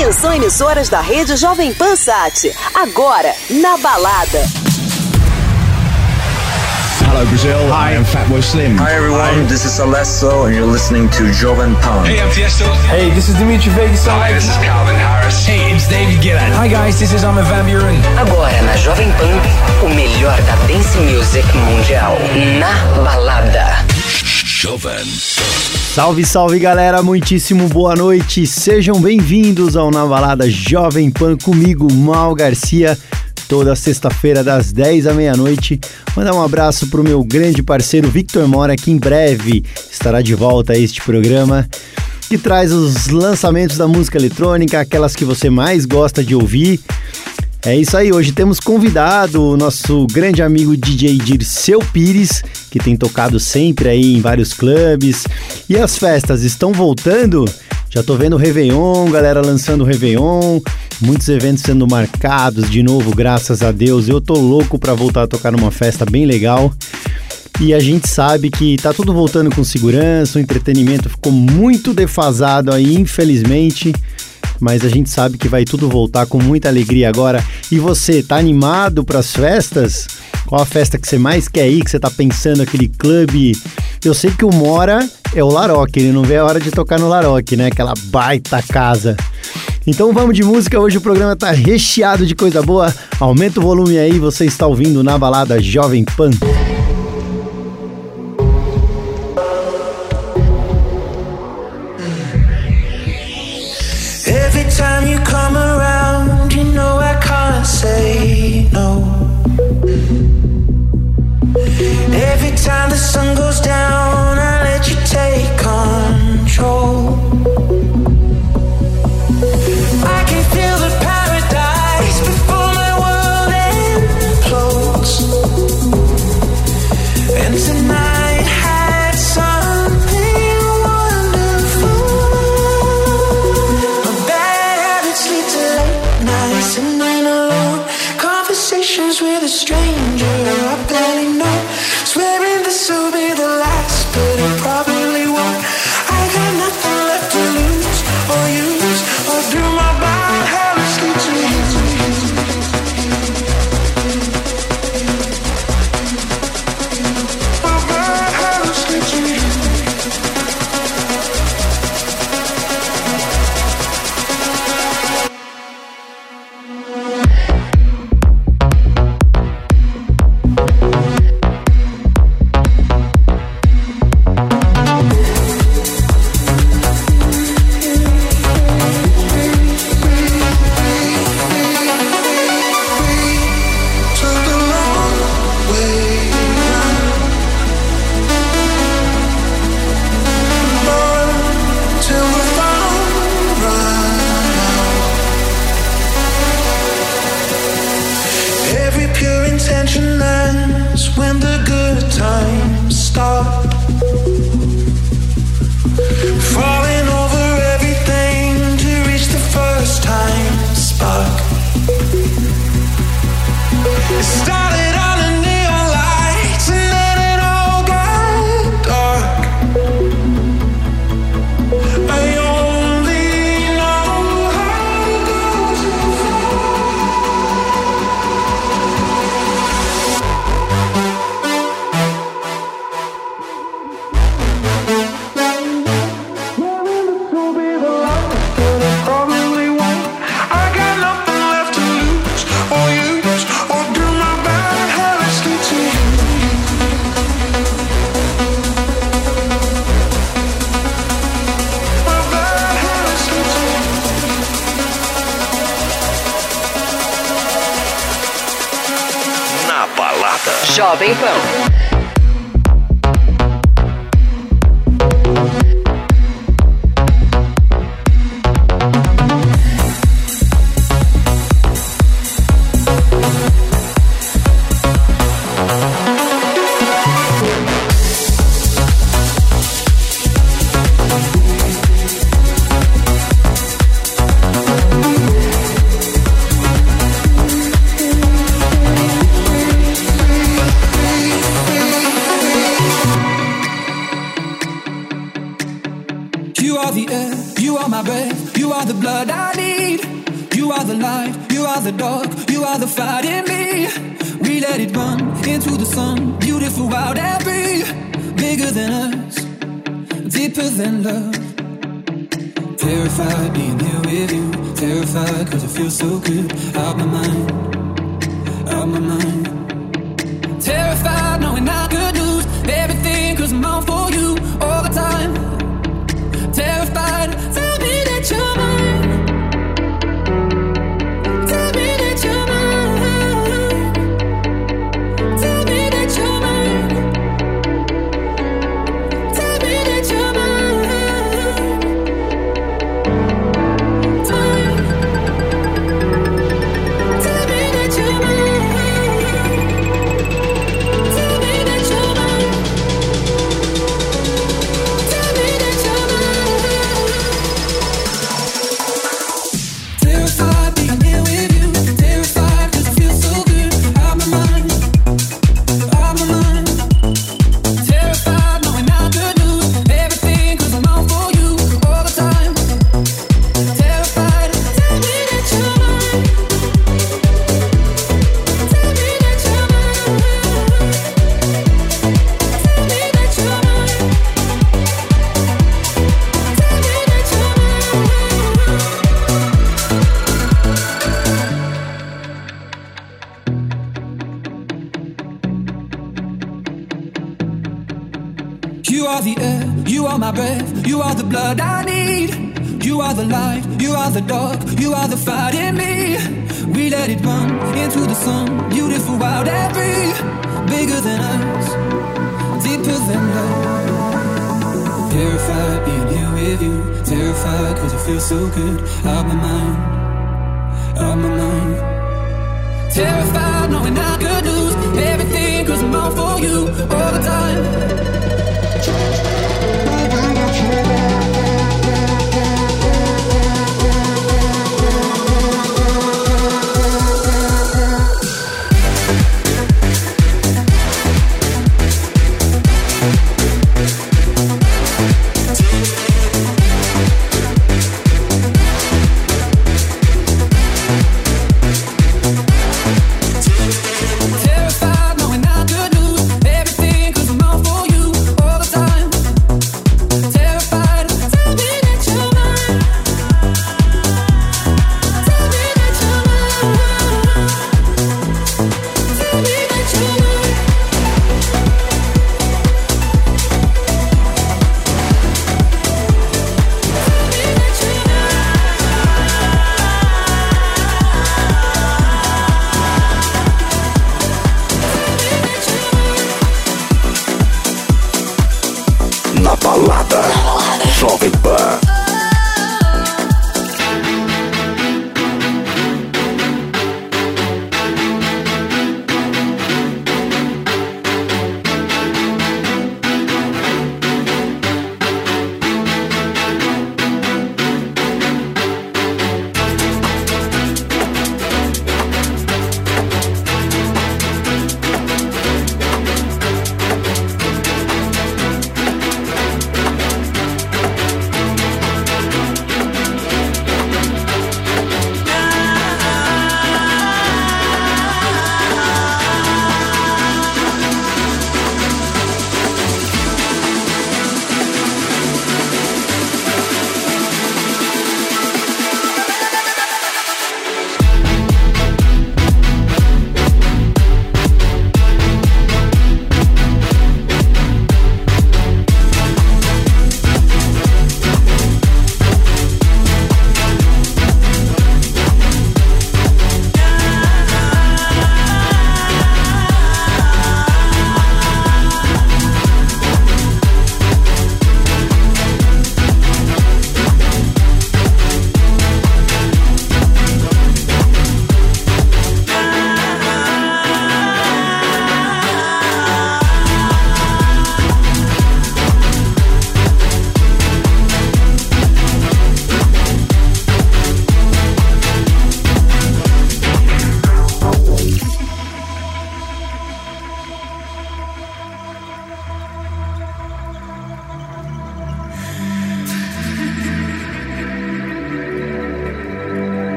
Atenção emissoras da rede Jovem Pan Sat. Agora, na balada. Hello Brazil, Hi. I am Fatboy Slim. Hi everyone, this is Alesso and you're listening to Joven Pan. Hey, I'm Tiesto. Hey, this is Dimitri Vegas. Hi, this is Calvin Harris. Hey, it's David Guetta. Hi guys, this is Armin van Buren. Agora na Jovem Pan, o melhor da dance music mundial. Na balada. Jovem Salve, salve galera, muitíssimo boa noite. Sejam bem-vindos ao Na Balada Jovem Pan comigo, Mal Garcia toda sexta-feira das 10 à meia-noite. Mandar um abraço para o meu grande parceiro Victor Mora, que em breve estará de volta a este programa, que traz os lançamentos da música eletrônica, aquelas que você mais gosta de ouvir. É isso aí, hoje temos convidado o nosso grande amigo DJ Dirceu Pires, que tem tocado sempre aí em vários clubes. E as festas estão voltando? Já tô vendo o Réveillon, galera lançando o Réveillon, muitos eventos sendo marcados de novo, graças a Deus. Eu tô louco para voltar a tocar numa festa bem legal. E a gente sabe que tá tudo voltando com segurança, o entretenimento ficou muito defasado aí, infelizmente. Mas a gente sabe que vai tudo voltar com muita alegria agora. E você, tá animado para as festas? Qual a festa que você mais quer ir, que você tá pensando, aquele clube? Eu sei que o Mora é o Laroque, ele não vê a hora de tocar no Laroque, né? Aquela baita casa. Então vamos de música, hoje o programa tá recheado de coisa boa. Aumenta o volume aí, você está ouvindo na balada Jovem Pan. Time the sun goes Jovem Terrified being here with you. Terrified cause it feels so good. Out my mind. Out my mind. Terrified knowing I could lose everything cause I'm all for you.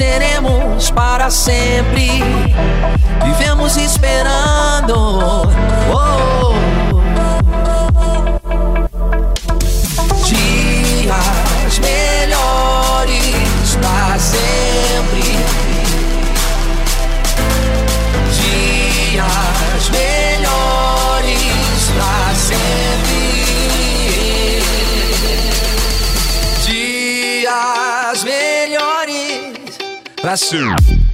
seremos para sempre. Vivemos esperando. Oh, oh. Pra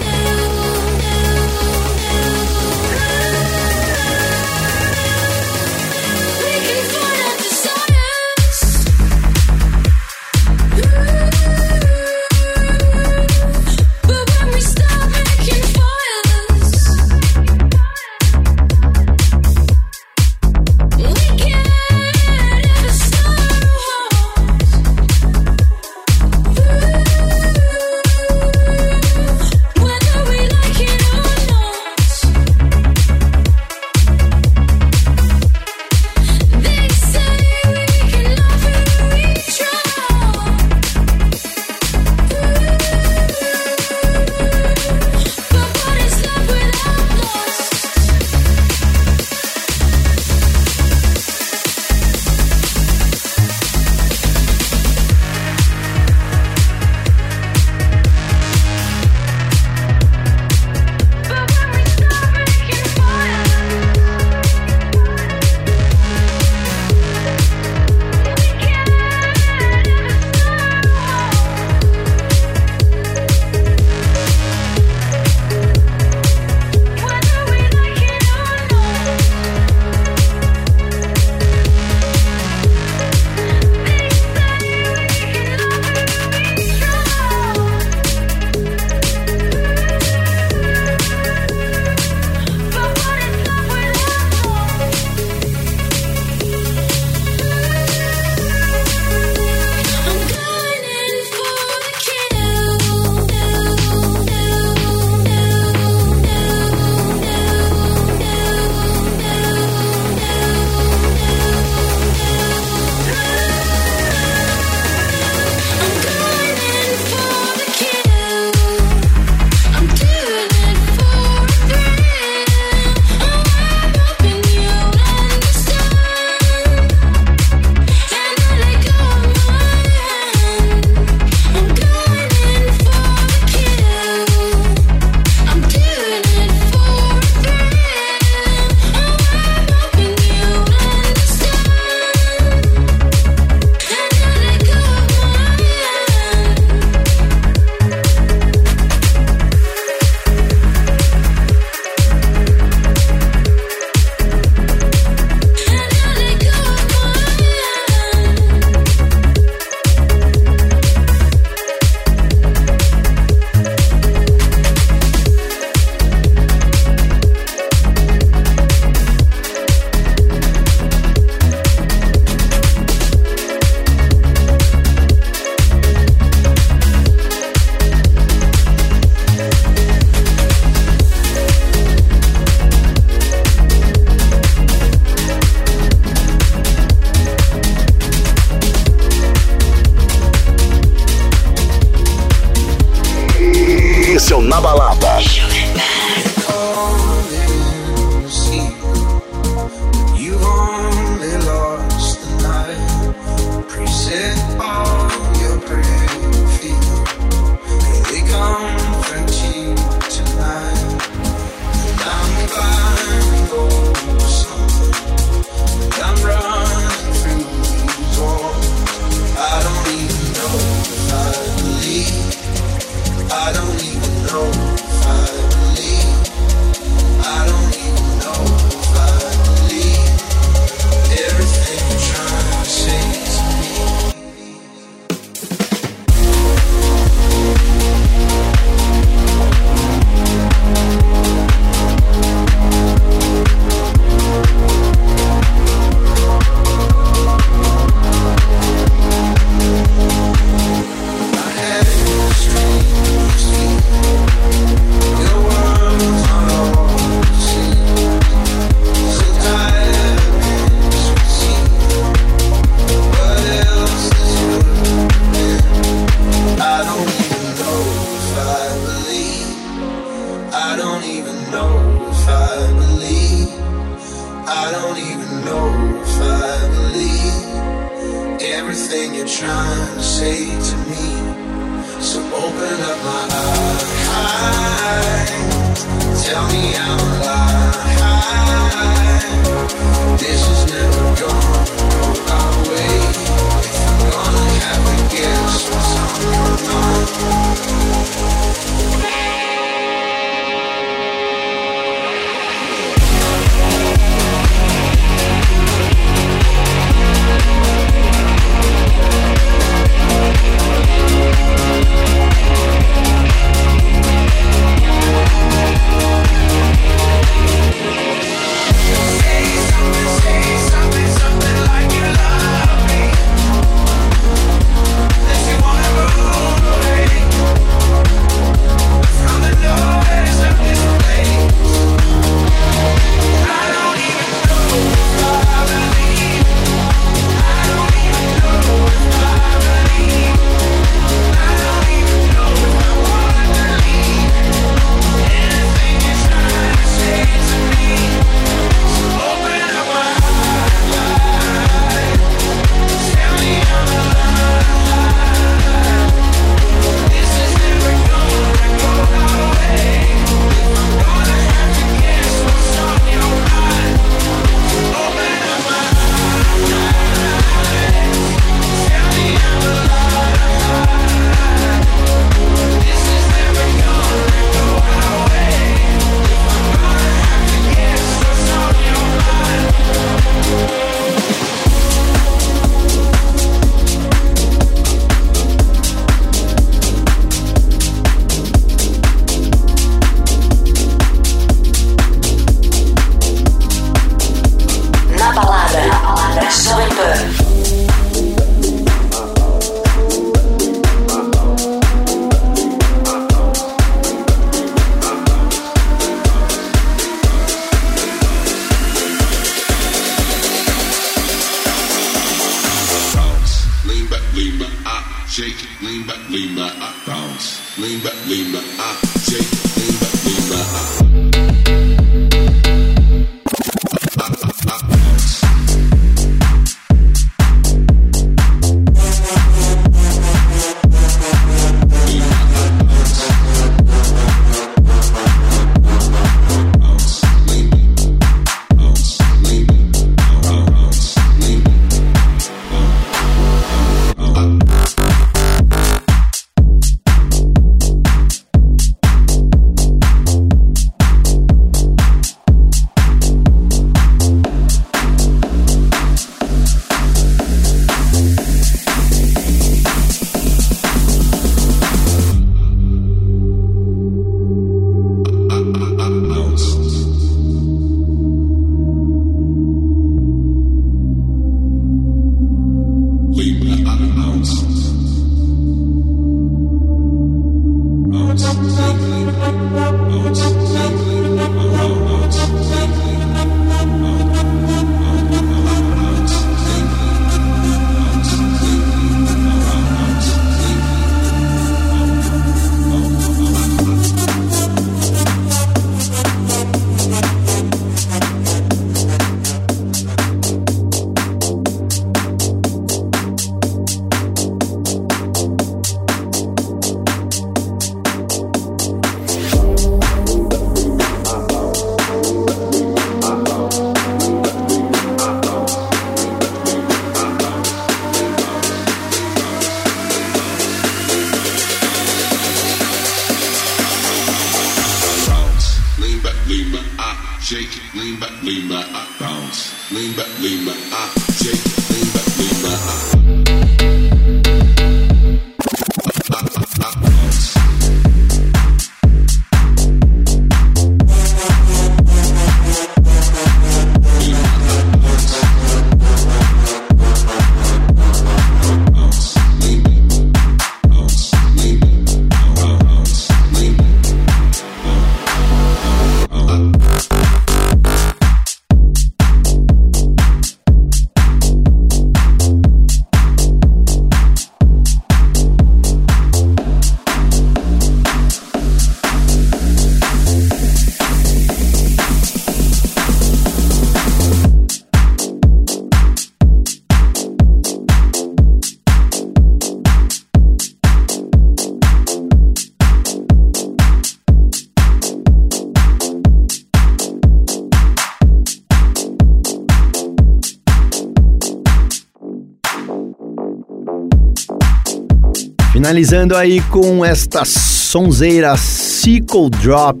Finalizando aí com esta sonzeira Sickle Drop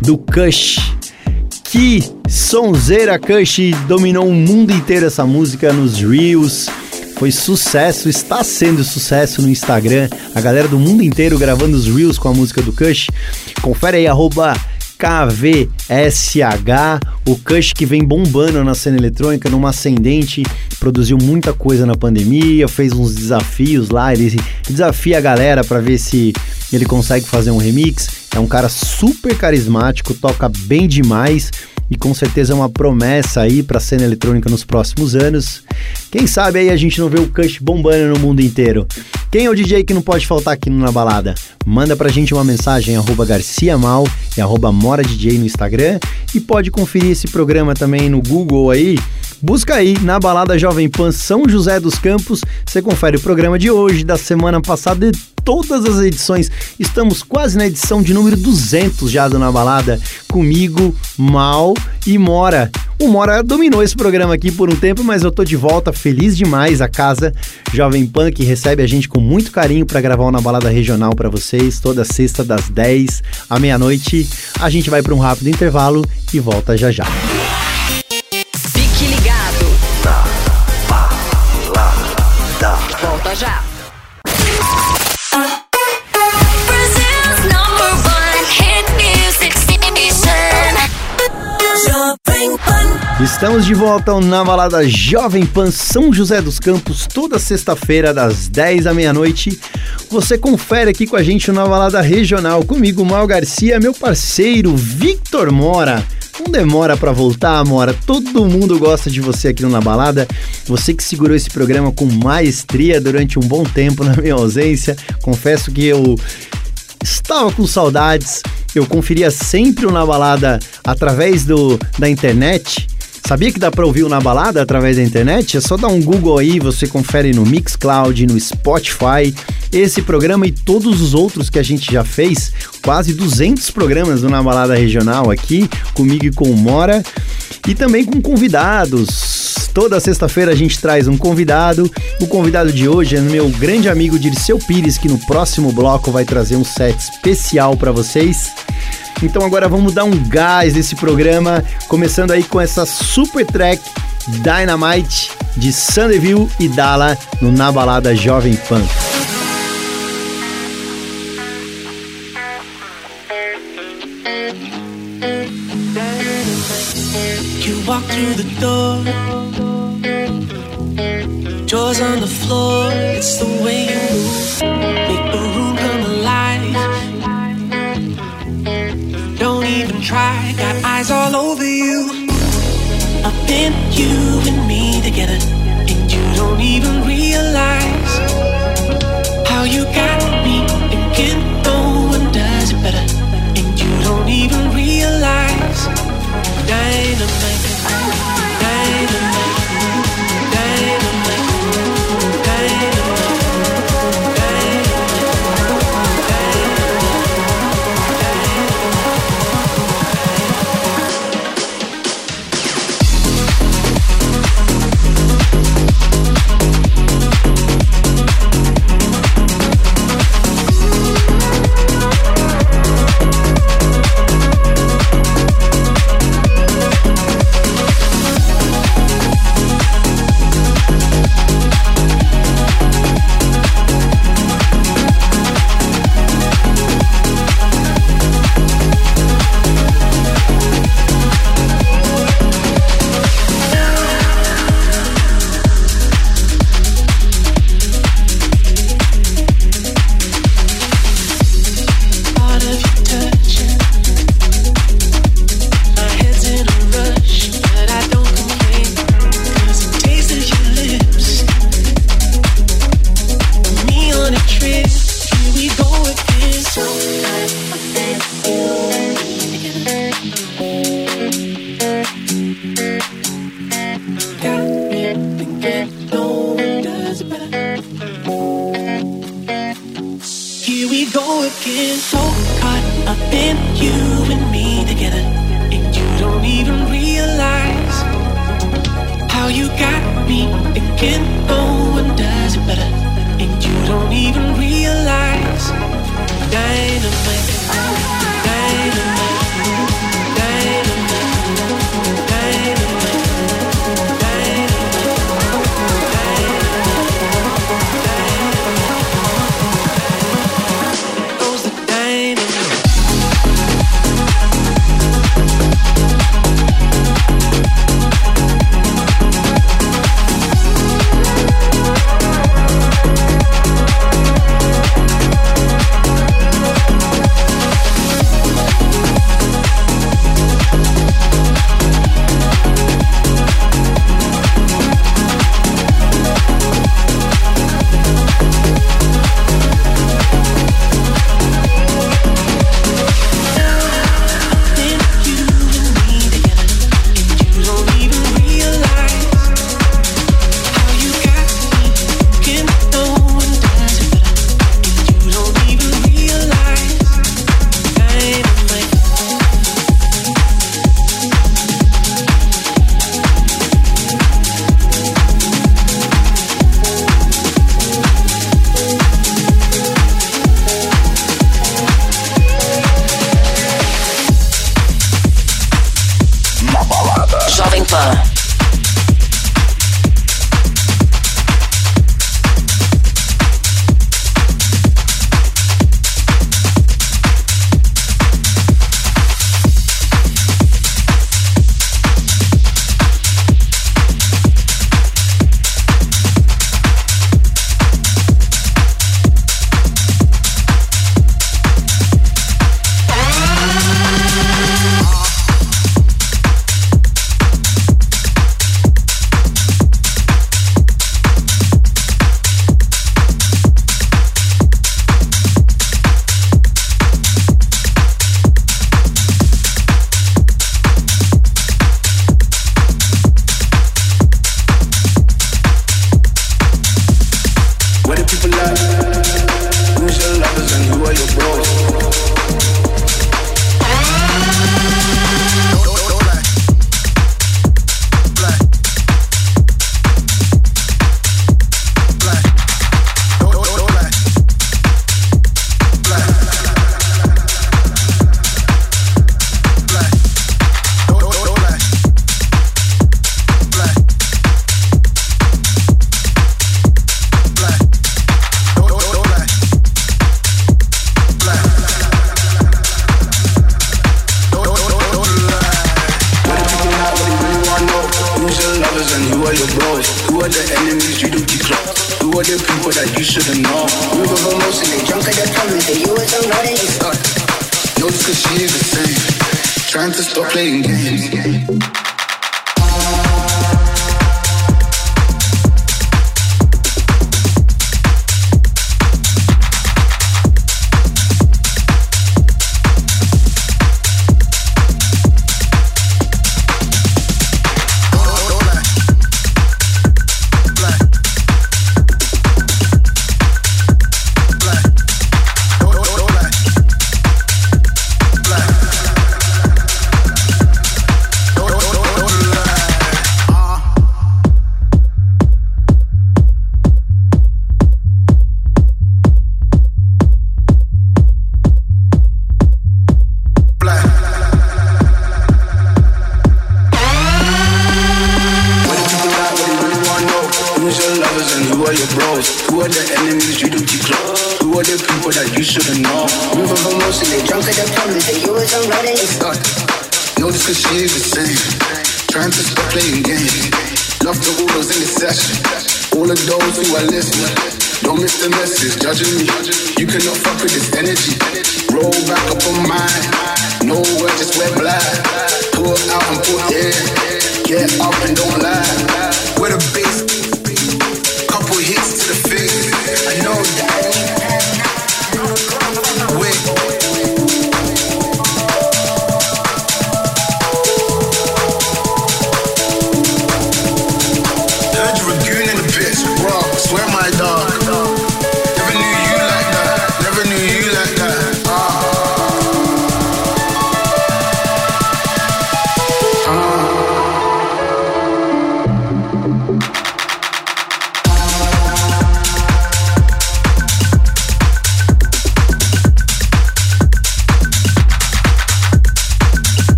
do Kush. Que sonzeira Kush dominou o mundo inteiro essa música nos Reels. Foi sucesso, está sendo sucesso no Instagram. A galera do mundo inteiro gravando os Reels com a música do Kush. Confere aí, arroba KVSH, o Kush que vem bombando na cena eletrônica, numa ascendente, produziu muita coisa na pandemia, fez uns desafios lá, ele desafia a galera para ver se ele consegue fazer um remix. É um cara super carismático, toca bem demais e com certeza é uma promessa aí para a cena eletrônica nos próximos anos. Quem sabe aí a gente não vê o Kush bombando no mundo inteiro. Quem é o DJ que não pode faltar aqui na balada? Manda pra gente uma mensagem arroba garciamal e arroba moradj no Instagram e pode conferir esse programa também no Google aí. Busca aí na balada Jovem Pan São José dos Campos, você confere o programa de hoje, da semana passada e todas as edições. Estamos quase na edição de número 200 já do Na Balada, comigo, Mal e Mora. O Mora dominou esse programa aqui por um tempo, mas eu tô de volta, feliz demais. A casa Jovem Pan que recebe a gente com muito carinho para gravar uma balada regional para vocês, toda sexta das 10 à meia-noite. A gente vai para um rápido intervalo e volta já já. Volta Estamos de volta ao na balada Jovem Pan São José dos Campos, toda sexta-feira, das 10 à meia-noite. Você confere aqui com a gente na balada regional, comigo, Mal Garcia, meu parceiro Victor Mora. Não demora pra voltar, Mora. Todo mundo gosta de você aqui no Na Balada. Você que segurou esse programa com maestria durante um bom tempo na minha ausência. Confesso que eu estava com saudades. Eu conferia sempre o Na Balada através do, da internet. Sabia que dá para ouvir o Na Balada através da internet? É só dar um Google aí, você confere no Mixcloud, no Spotify. Esse programa e todos os outros que a gente já fez, quase 200 programas do Na Balada Regional aqui, comigo e com o Mora. E também com convidados. Toda sexta-feira a gente traz um convidado. O convidado de hoje é meu grande amigo Dirceu Pires, que no próximo bloco vai trazer um set especial para vocês. Então agora vamos dar um gás nesse programa, começando aí com essa super track Dynamite de Sandeville e Dala no Na Balada Jovem Pan. Walk through the door. Jaws on the floor. It's the way you move. Make the room come alive. Don't even try. Got eyes all over you. Up in you and me together. And you don't even realize how you got me no one does it better. And you don't even realize. Dynamite,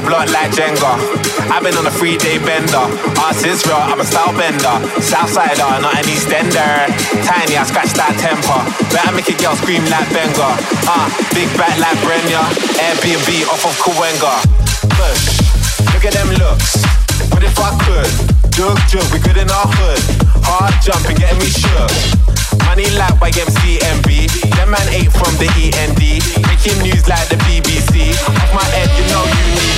the block like Jenga. I've been on a three day bender. Ass is real, I'm a style bender. Southsider, not an Eastender. Tiny, I scratch that temper. Better make a girl scream like Benga. Ah, uh, big back like Brenya. Airbnb off of Kawenga. Push, look at them looks. What if I could? Jug, jug, we good in our hood. Hard jumping, getting me shook. Money like YMCMB. Them man ate from the END. Making news like the BBC. Off my head, you know you need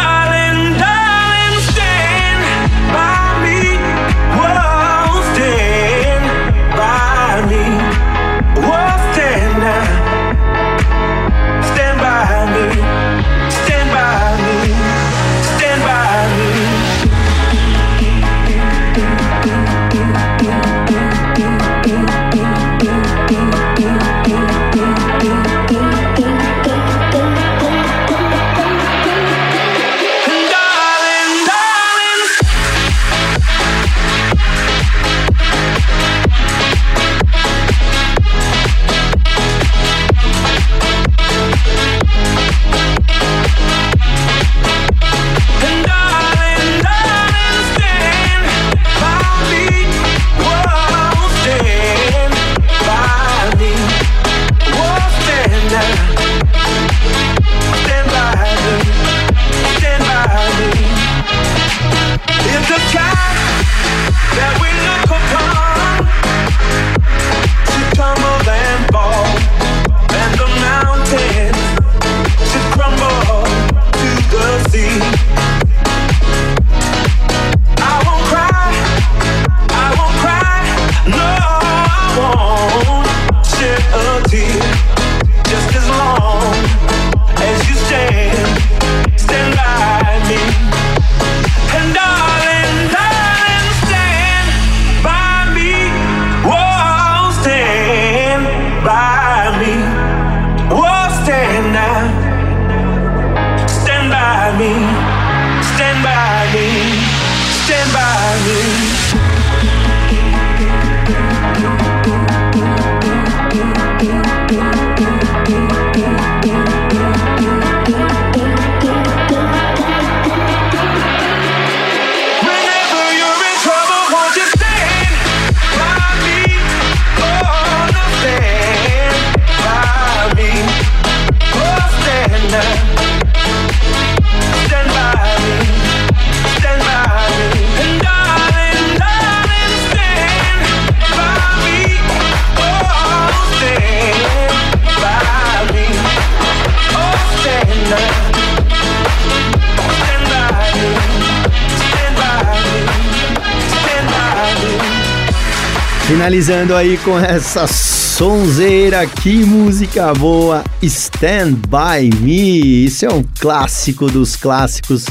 Finalizando aí com essa sonzeira, que música boa, Stand By Me. Isso é um clássico dos clássicos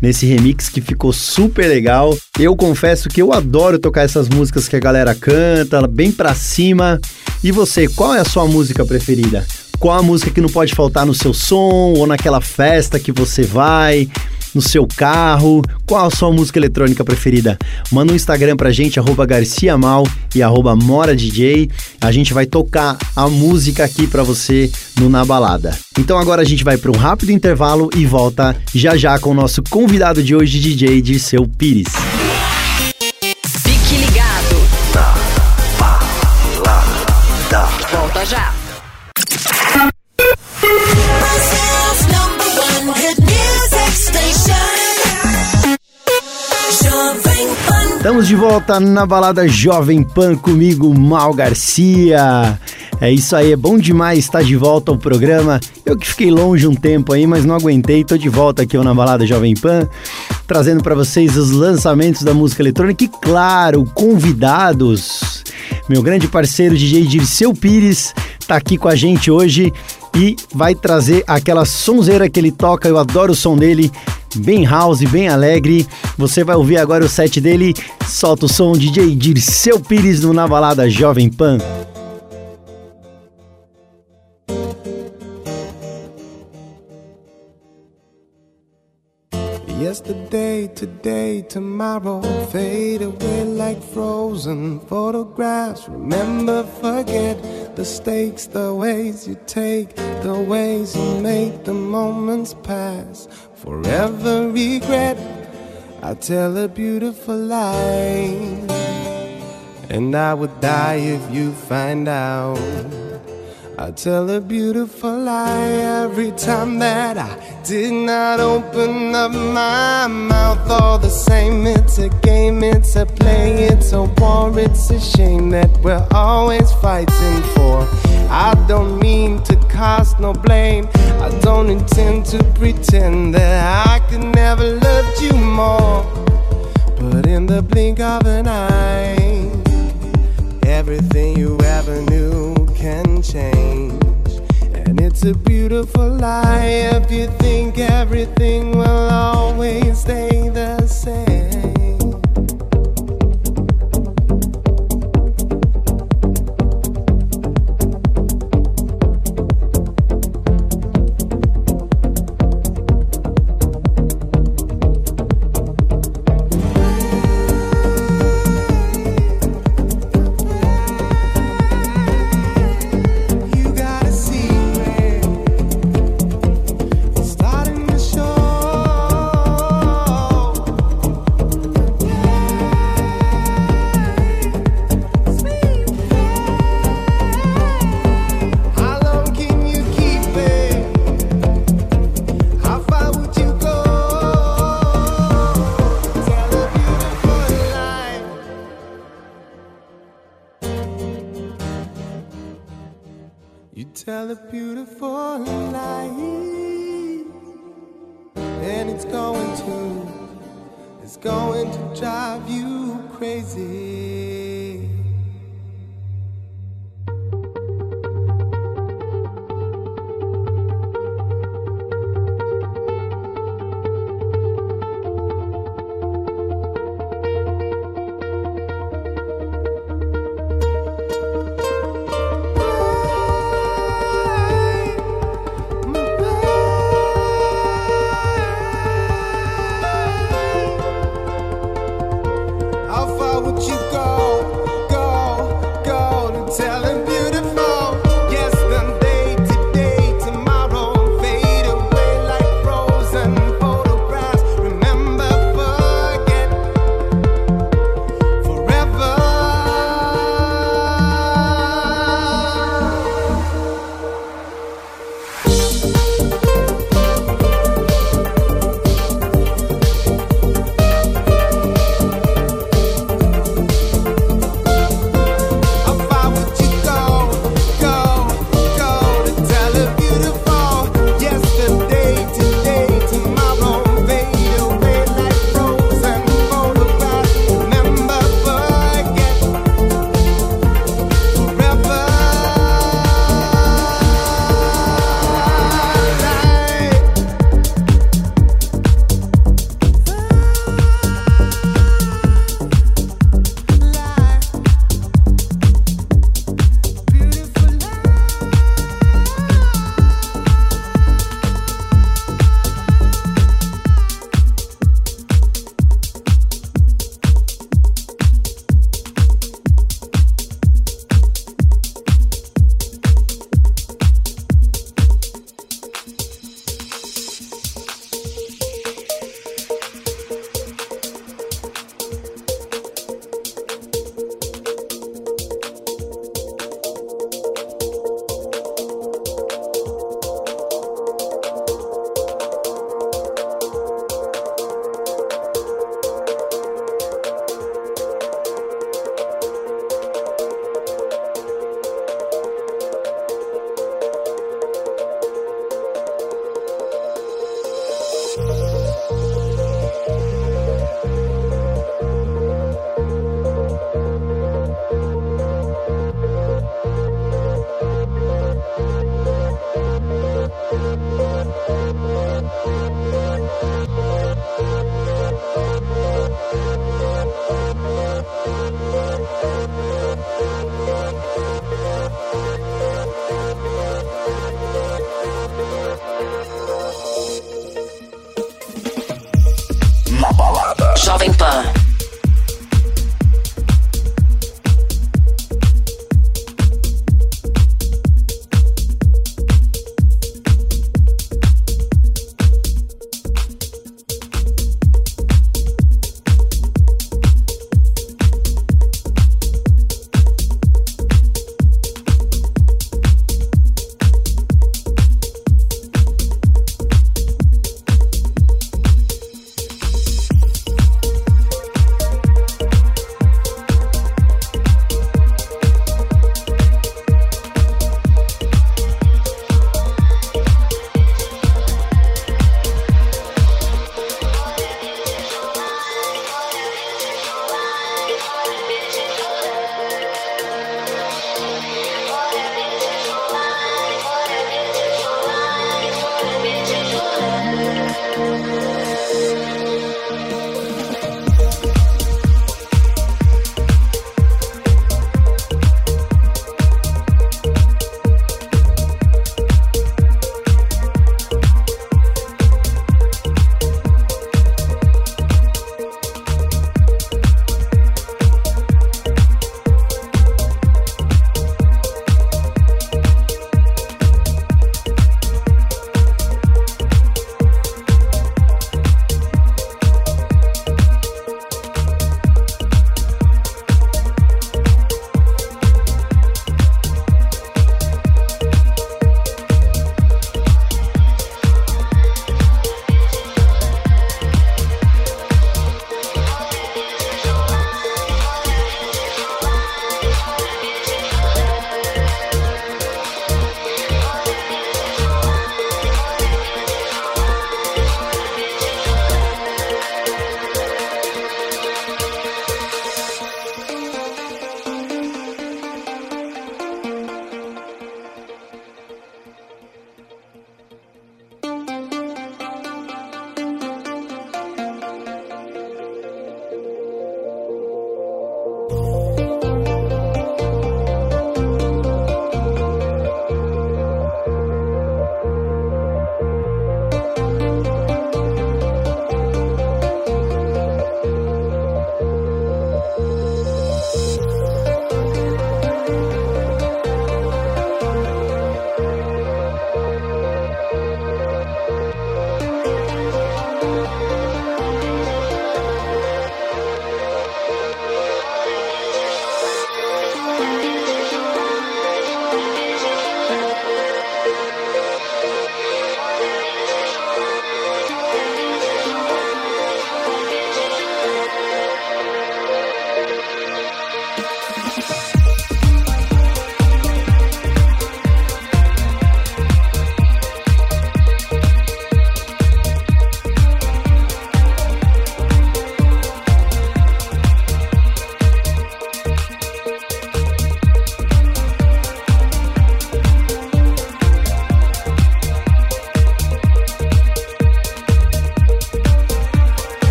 nesse remix que ficou super legal. Eu confesso que eu adoro tocar essas músicas que a galera canta, bem pra cima. E você, qual é a sua música preferida? Qual a música que não pode faltar no seu som ou naquela festa que você vai? No seu carro? Qual a sua música eletrônica preferida? Manda um Instagram pra gente, arroba garciamal e arroba moradj. A gente vai tocar a música aqui pra você no Na Balada. Então agora a gente vai para um rápido intervalo e volta já já com o nosso convidado de hoje, DJ Dirceu Pires. Fique ligado. Volta já. Estamos de volta na balada Jovem Pan comigo, Mal Garcia. É isso aí, é bom demais estar de volta ao programa. Eu que fiquei longe um tempo aí, mas não aguentei, tô de volta aqui na balada Jovem Pan, trazendo para vocês os lançamentos da música eletrônica e, claro, convidados. Meu grande parceiro DJ Dirceu Pires tá aqui com a gente hoje e vai trazer aquela sonzeira que ele toca. Eu adoro o som dele, bem house, bem alegre. Você vai ouvir agora o set dele. Solta o som DJ Dirceu Pires no Na Balada Jovem Pan. Yesterday, today, tomorrow fade away like frozen photographs. Remember, forget the stakes, the ways you take, the ways you make the moments pass. Forever regret, I tell a beautiful lie. And I would die if you find out. I tell a beautiful lie every time that I did not open up my mouth. All the same, it's a game, it's a play, it's a war, it's a shame that we're always fighting for. I don't mean to cast no blame, I don't intend to pretend that I could never loved you more. But in the blink of an eye, everything you ever knew can change. And it's a beautiful lie if you think everything will always stay the same. A beautiful lie, and it's going to, it's going to drive you crazy.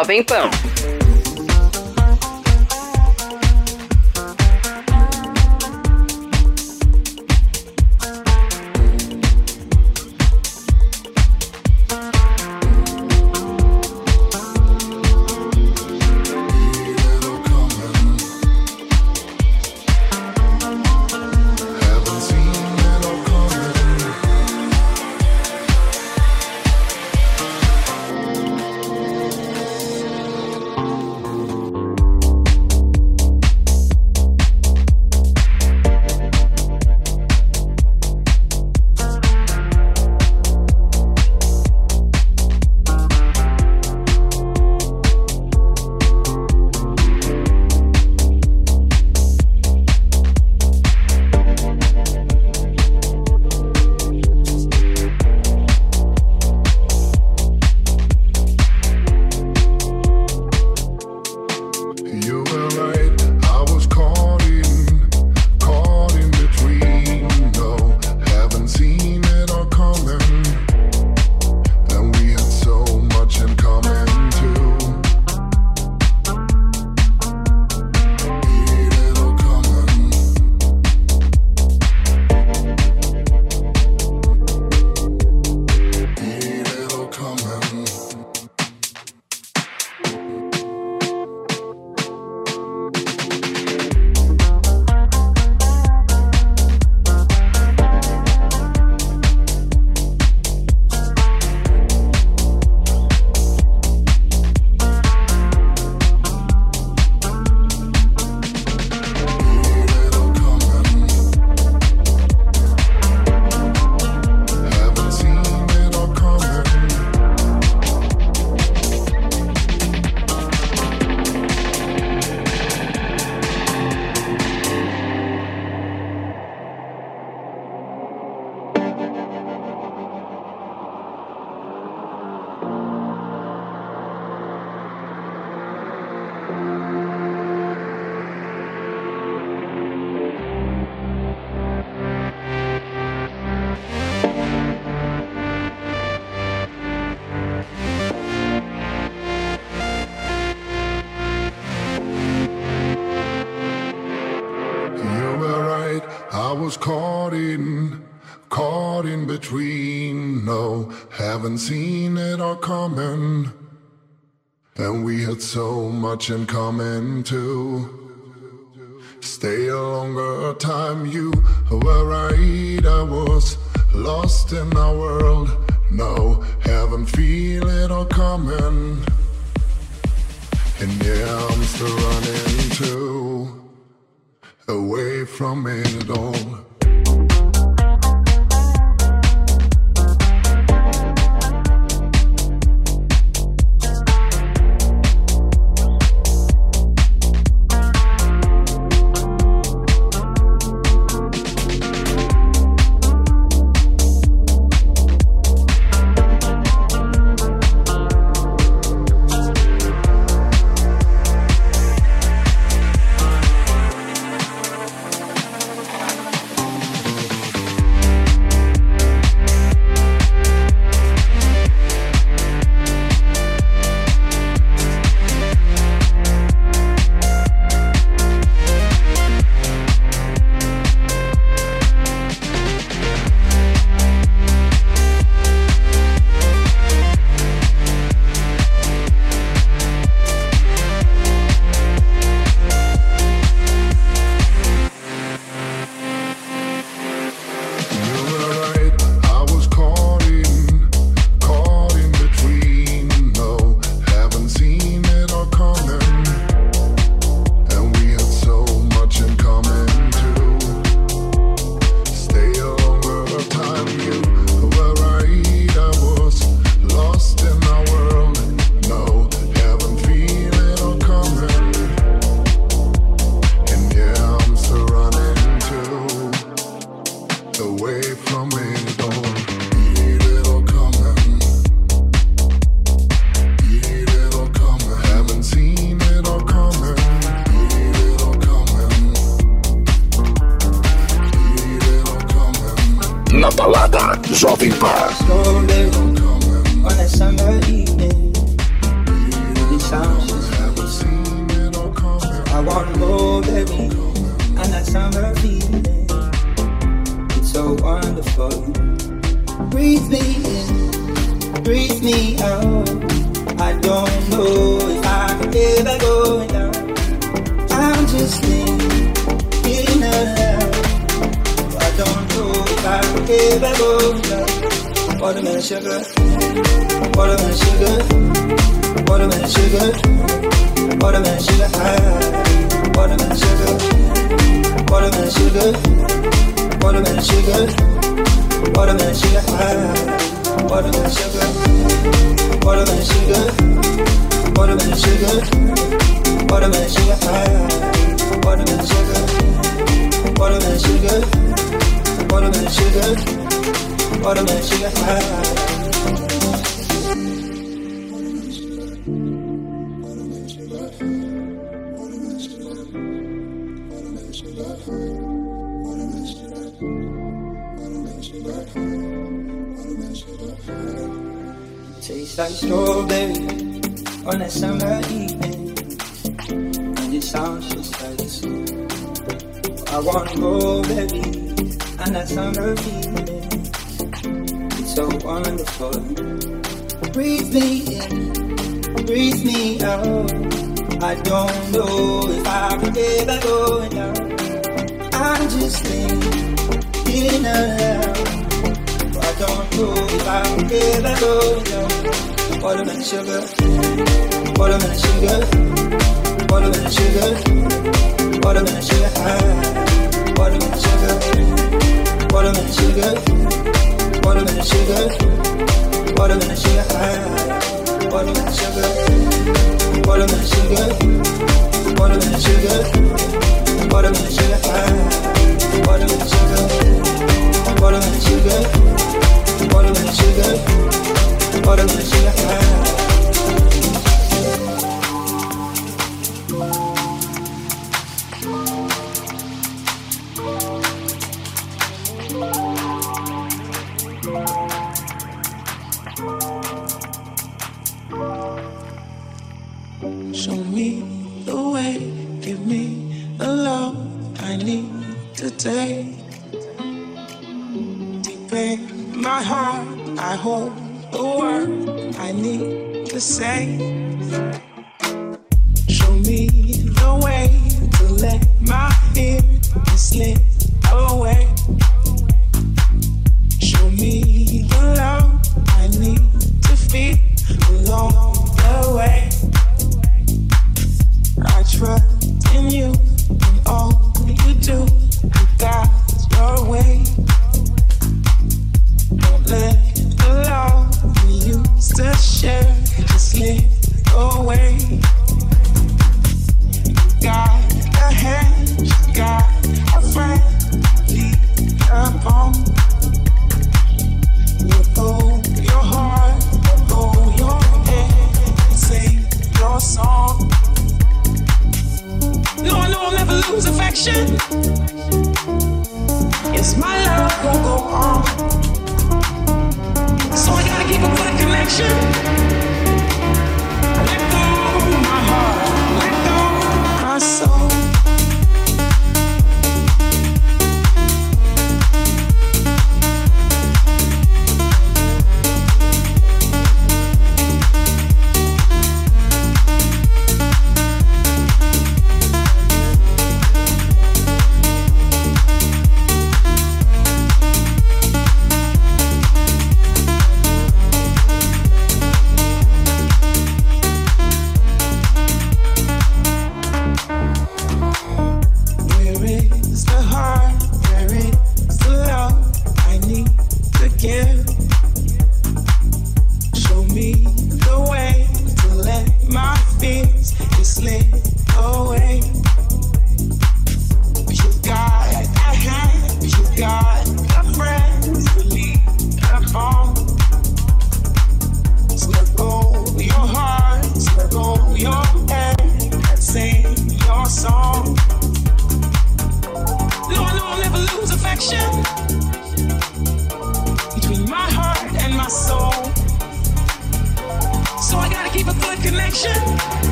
Jovem Pan. And yeah, I'm still running too. Away from it all. so wonderful. Breathe me in, breathe me out. I don't know if I can ever go out. I'm just thinking aloud. I don't know if I can ever go down. Watermelon sugar, watermelon sugar, watermelon sugar, watermelon sugar high, watermelon sugar, watermelon sugar. Watermelon sugar. Water than a sugar, water than a sugar, water than a sugar, water than a sugar, water than a sugar, water than a sugar, water than a sugar, water than a sugar, water than a sugar, water than a sugar.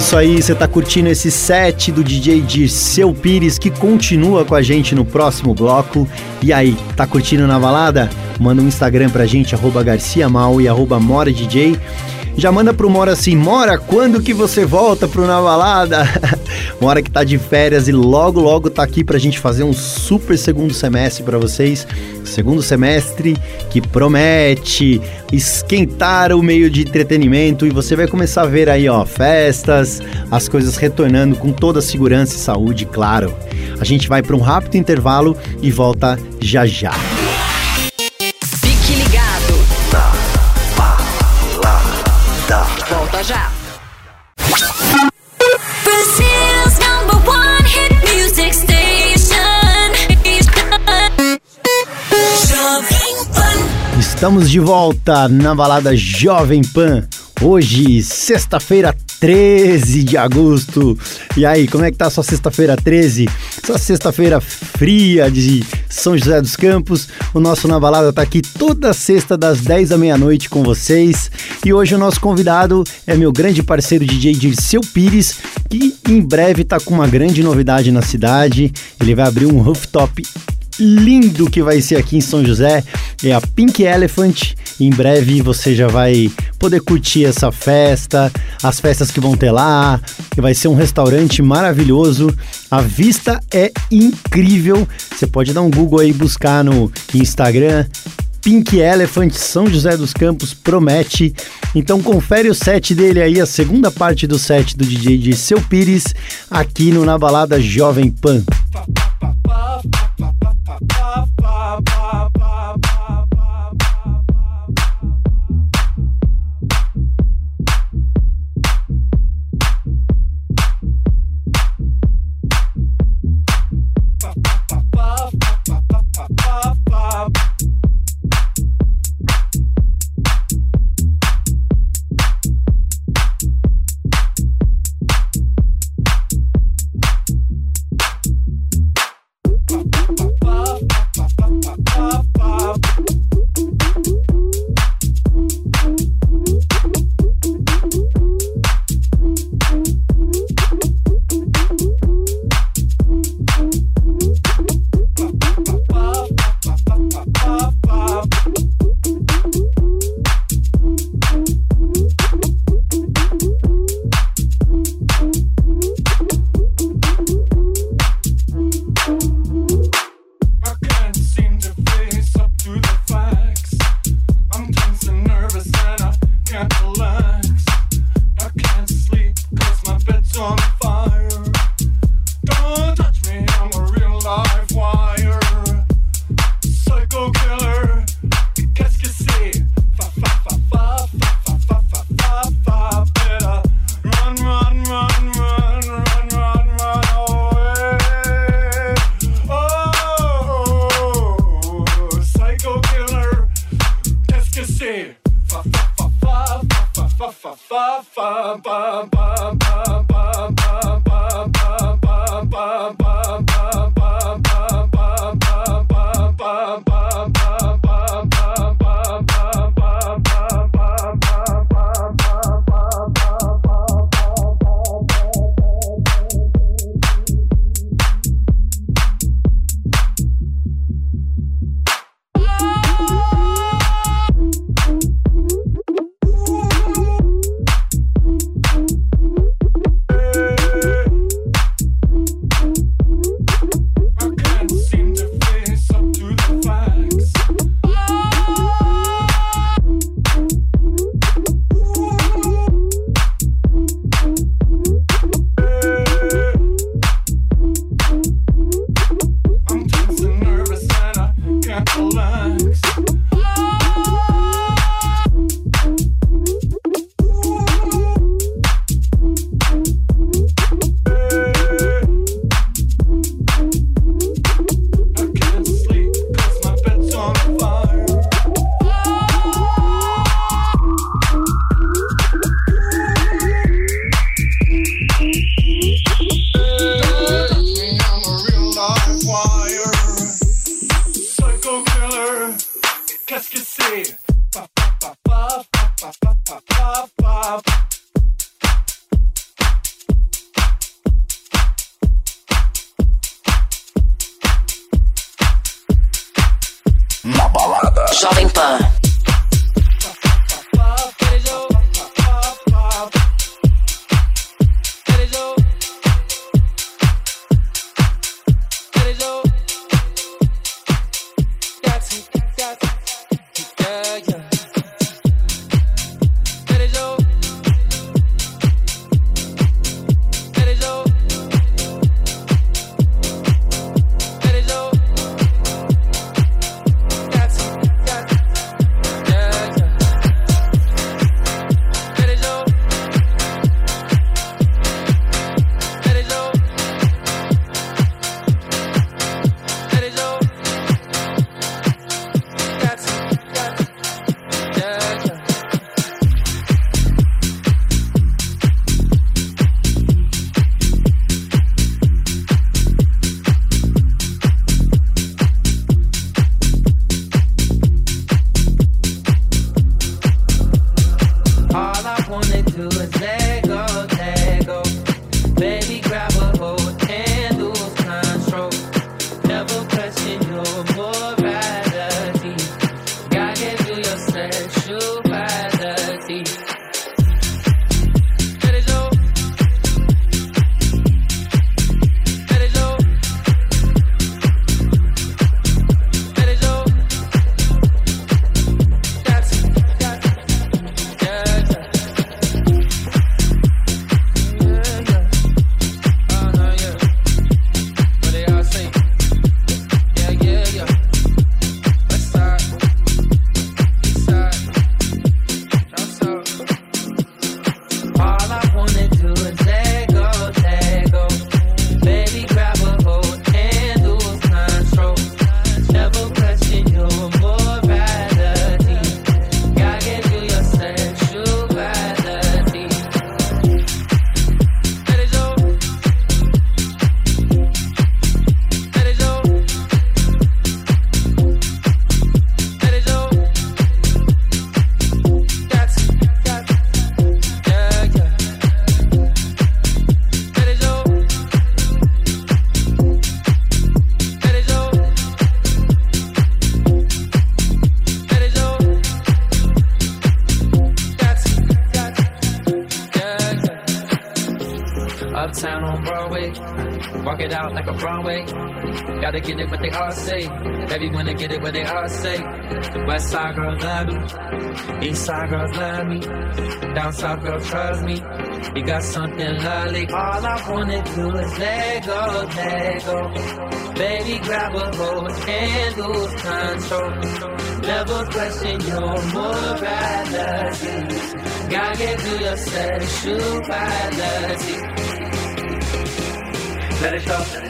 Isso aí, você tá curtindo esse set do DJ Dirceu Pires que continua com a gente no próximo bloco. E aí, tá curtindo na balada? Manda um Instagram pra gente, arroba garciamal e arroba moradj. Já manda pro Mora assim, Mora, quando que você volta pro Na Balada? Mora que tá de férias e logo, logo tá aqui pra gente fazer um super segundo semestre para vocês. Segundo semestre que promete esquentar o meio de entretenimento e você vai começar a ver aí, ó, festas, as coisas retornando com toda a segurança e saúde, claro. A gente vai para um rápido intervalo e volta já já. Estamos de volta na balada Jovem Pan. Hoje, sexta-feira, 13 de agosto. E aí, como é que tá a sua sexta-feira 13? Essa sexta-feira fria de São José dos Campos. O nosso Na Balada tá aqui toda sexta das 10 da meia-noite com vocês. E hoje o nosso convidado é meu grande parceiro DJ Dirceu Pires, que em breve tá com uma grande novidade na cidade. Ele vai abrir um rooftop lindo que vai ser aqui em São José. É a Pink Elephant. Em breve você já vai poder curtir essa festa, as festas que vão ter lá. Vai ser um restaurante maravilhoso. A vista é incrível. Você pode dar um Google aí e buscar no Instagram. Pink Elephant São José dos Campos promete. Então confere o set dele aí, a segunda parte do set do DJ de Seu Pires, aqui no Na Balada Jovem Pan. Na they all say. Baby wanna get it what they all say. The West side girls love me, east side girls love me, down south girl trust me. You got something lovely. All I wanna do is let go, let go. Baby, grab a hold and lose control. Never question your morality. God gave you your sexuality. Let it show.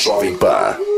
Jovem Pan.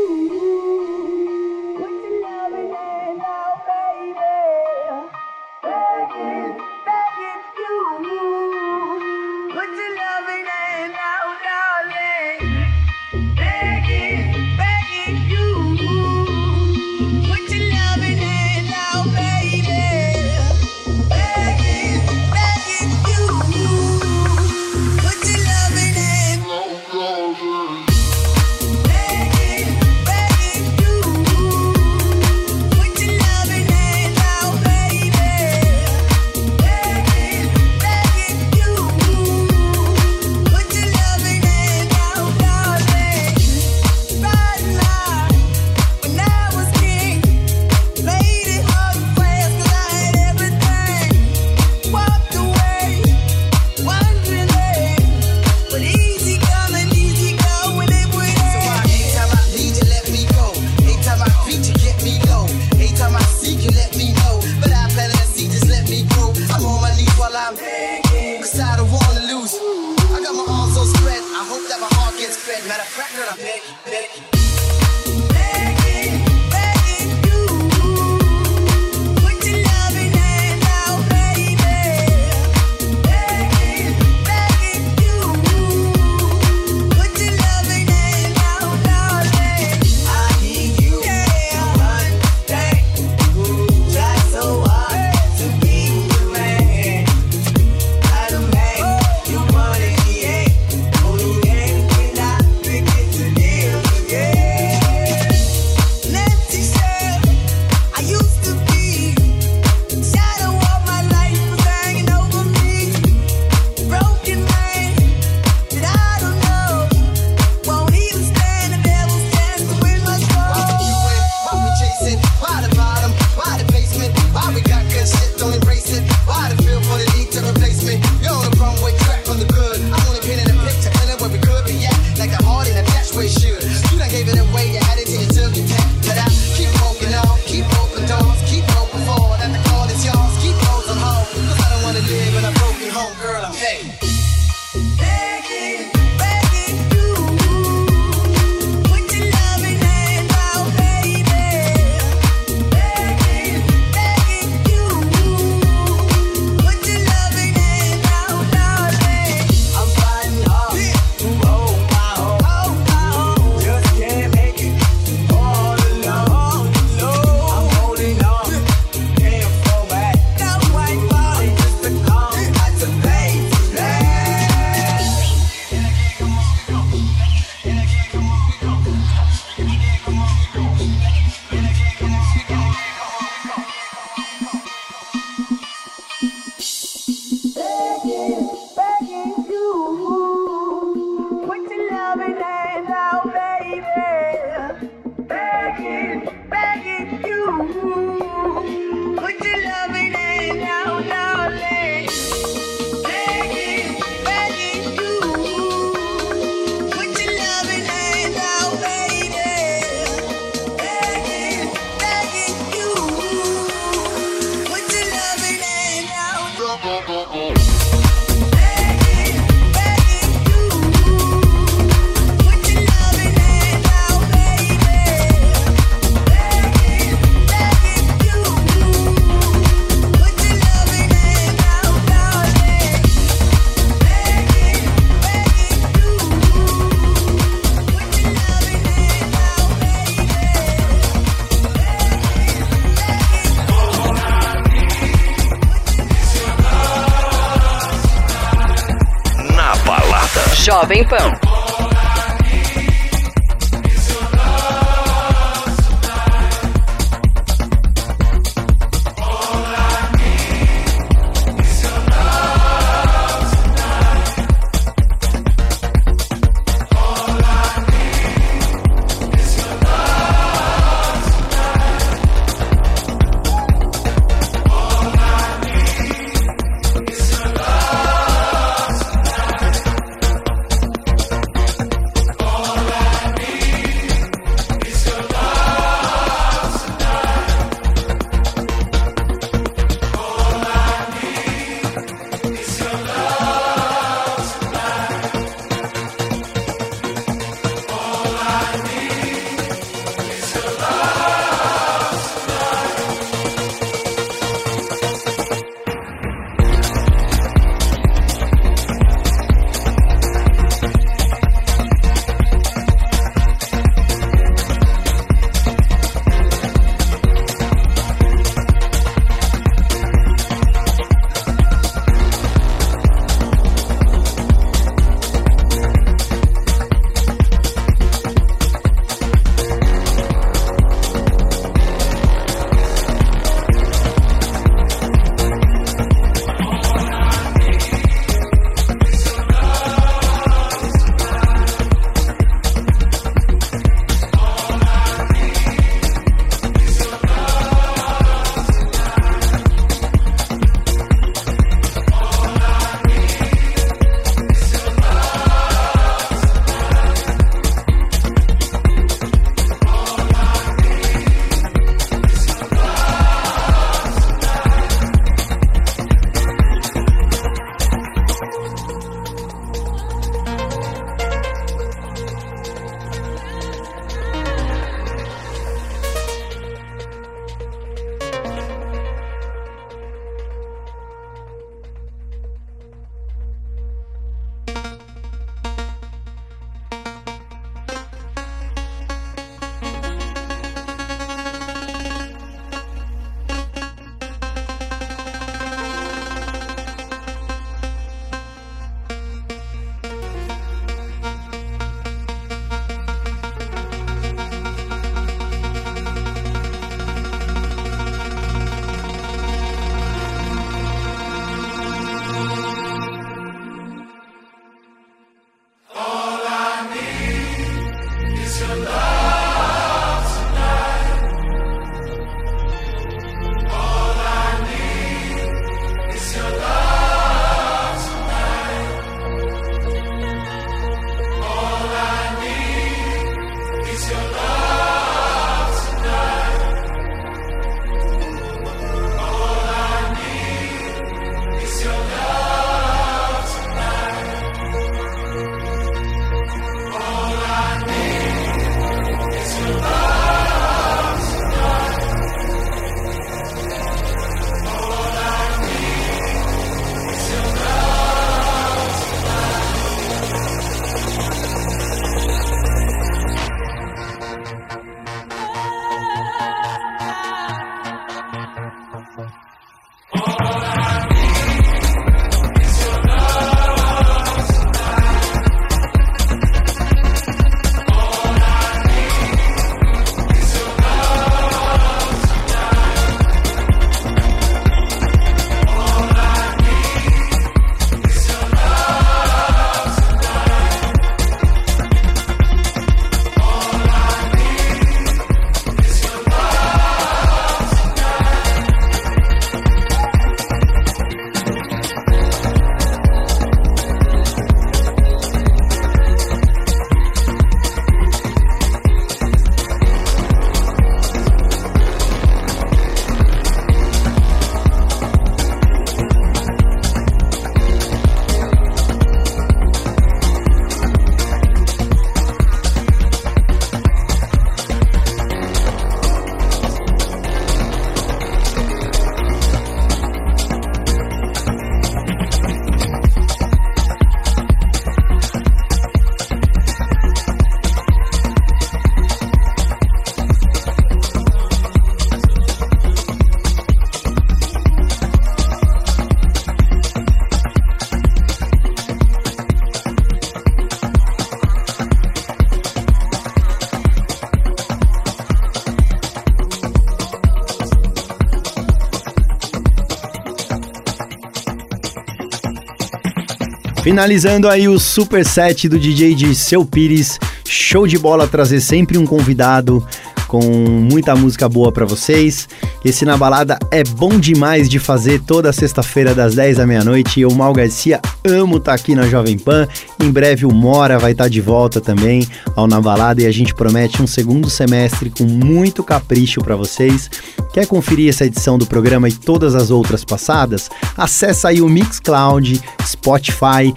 Finalizando aí o super set do DJ de Seu Pires, show de bola trazer sempre um convidado com muita música boa para vocês. Esse Na Balada é bom demais de fazer toda sexta-feira das 10 da meia-noite. Eu, Mal Garcia, amo estar tá aqui na Jovem Pan. Em breve o Mora vai estar tá de volta também ao Na Balada e a gente promete um segundo semestre com muito capricho para vocês. Quer conferir essa edição do programa e todas as outras passadas? Acesse aí o Mixcloud, Spotify,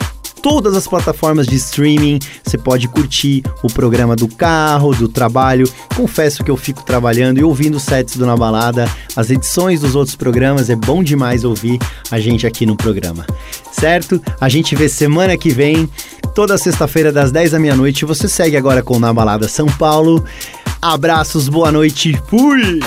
todas as plataformas de streaming. Você pode curtir o programa do carro, do trabalho. Confesso que eu fico trabalhando e ouvindo sets do Na Balada, as edições dos outros programas. É bom demais ouvir a gente aqui no programa. Certo? A gente vê semana que vem, toda sexta-feira das 10 da meia-noite. Você segue agora com Na Balada São Paulo. Abraços, boa noite, fui!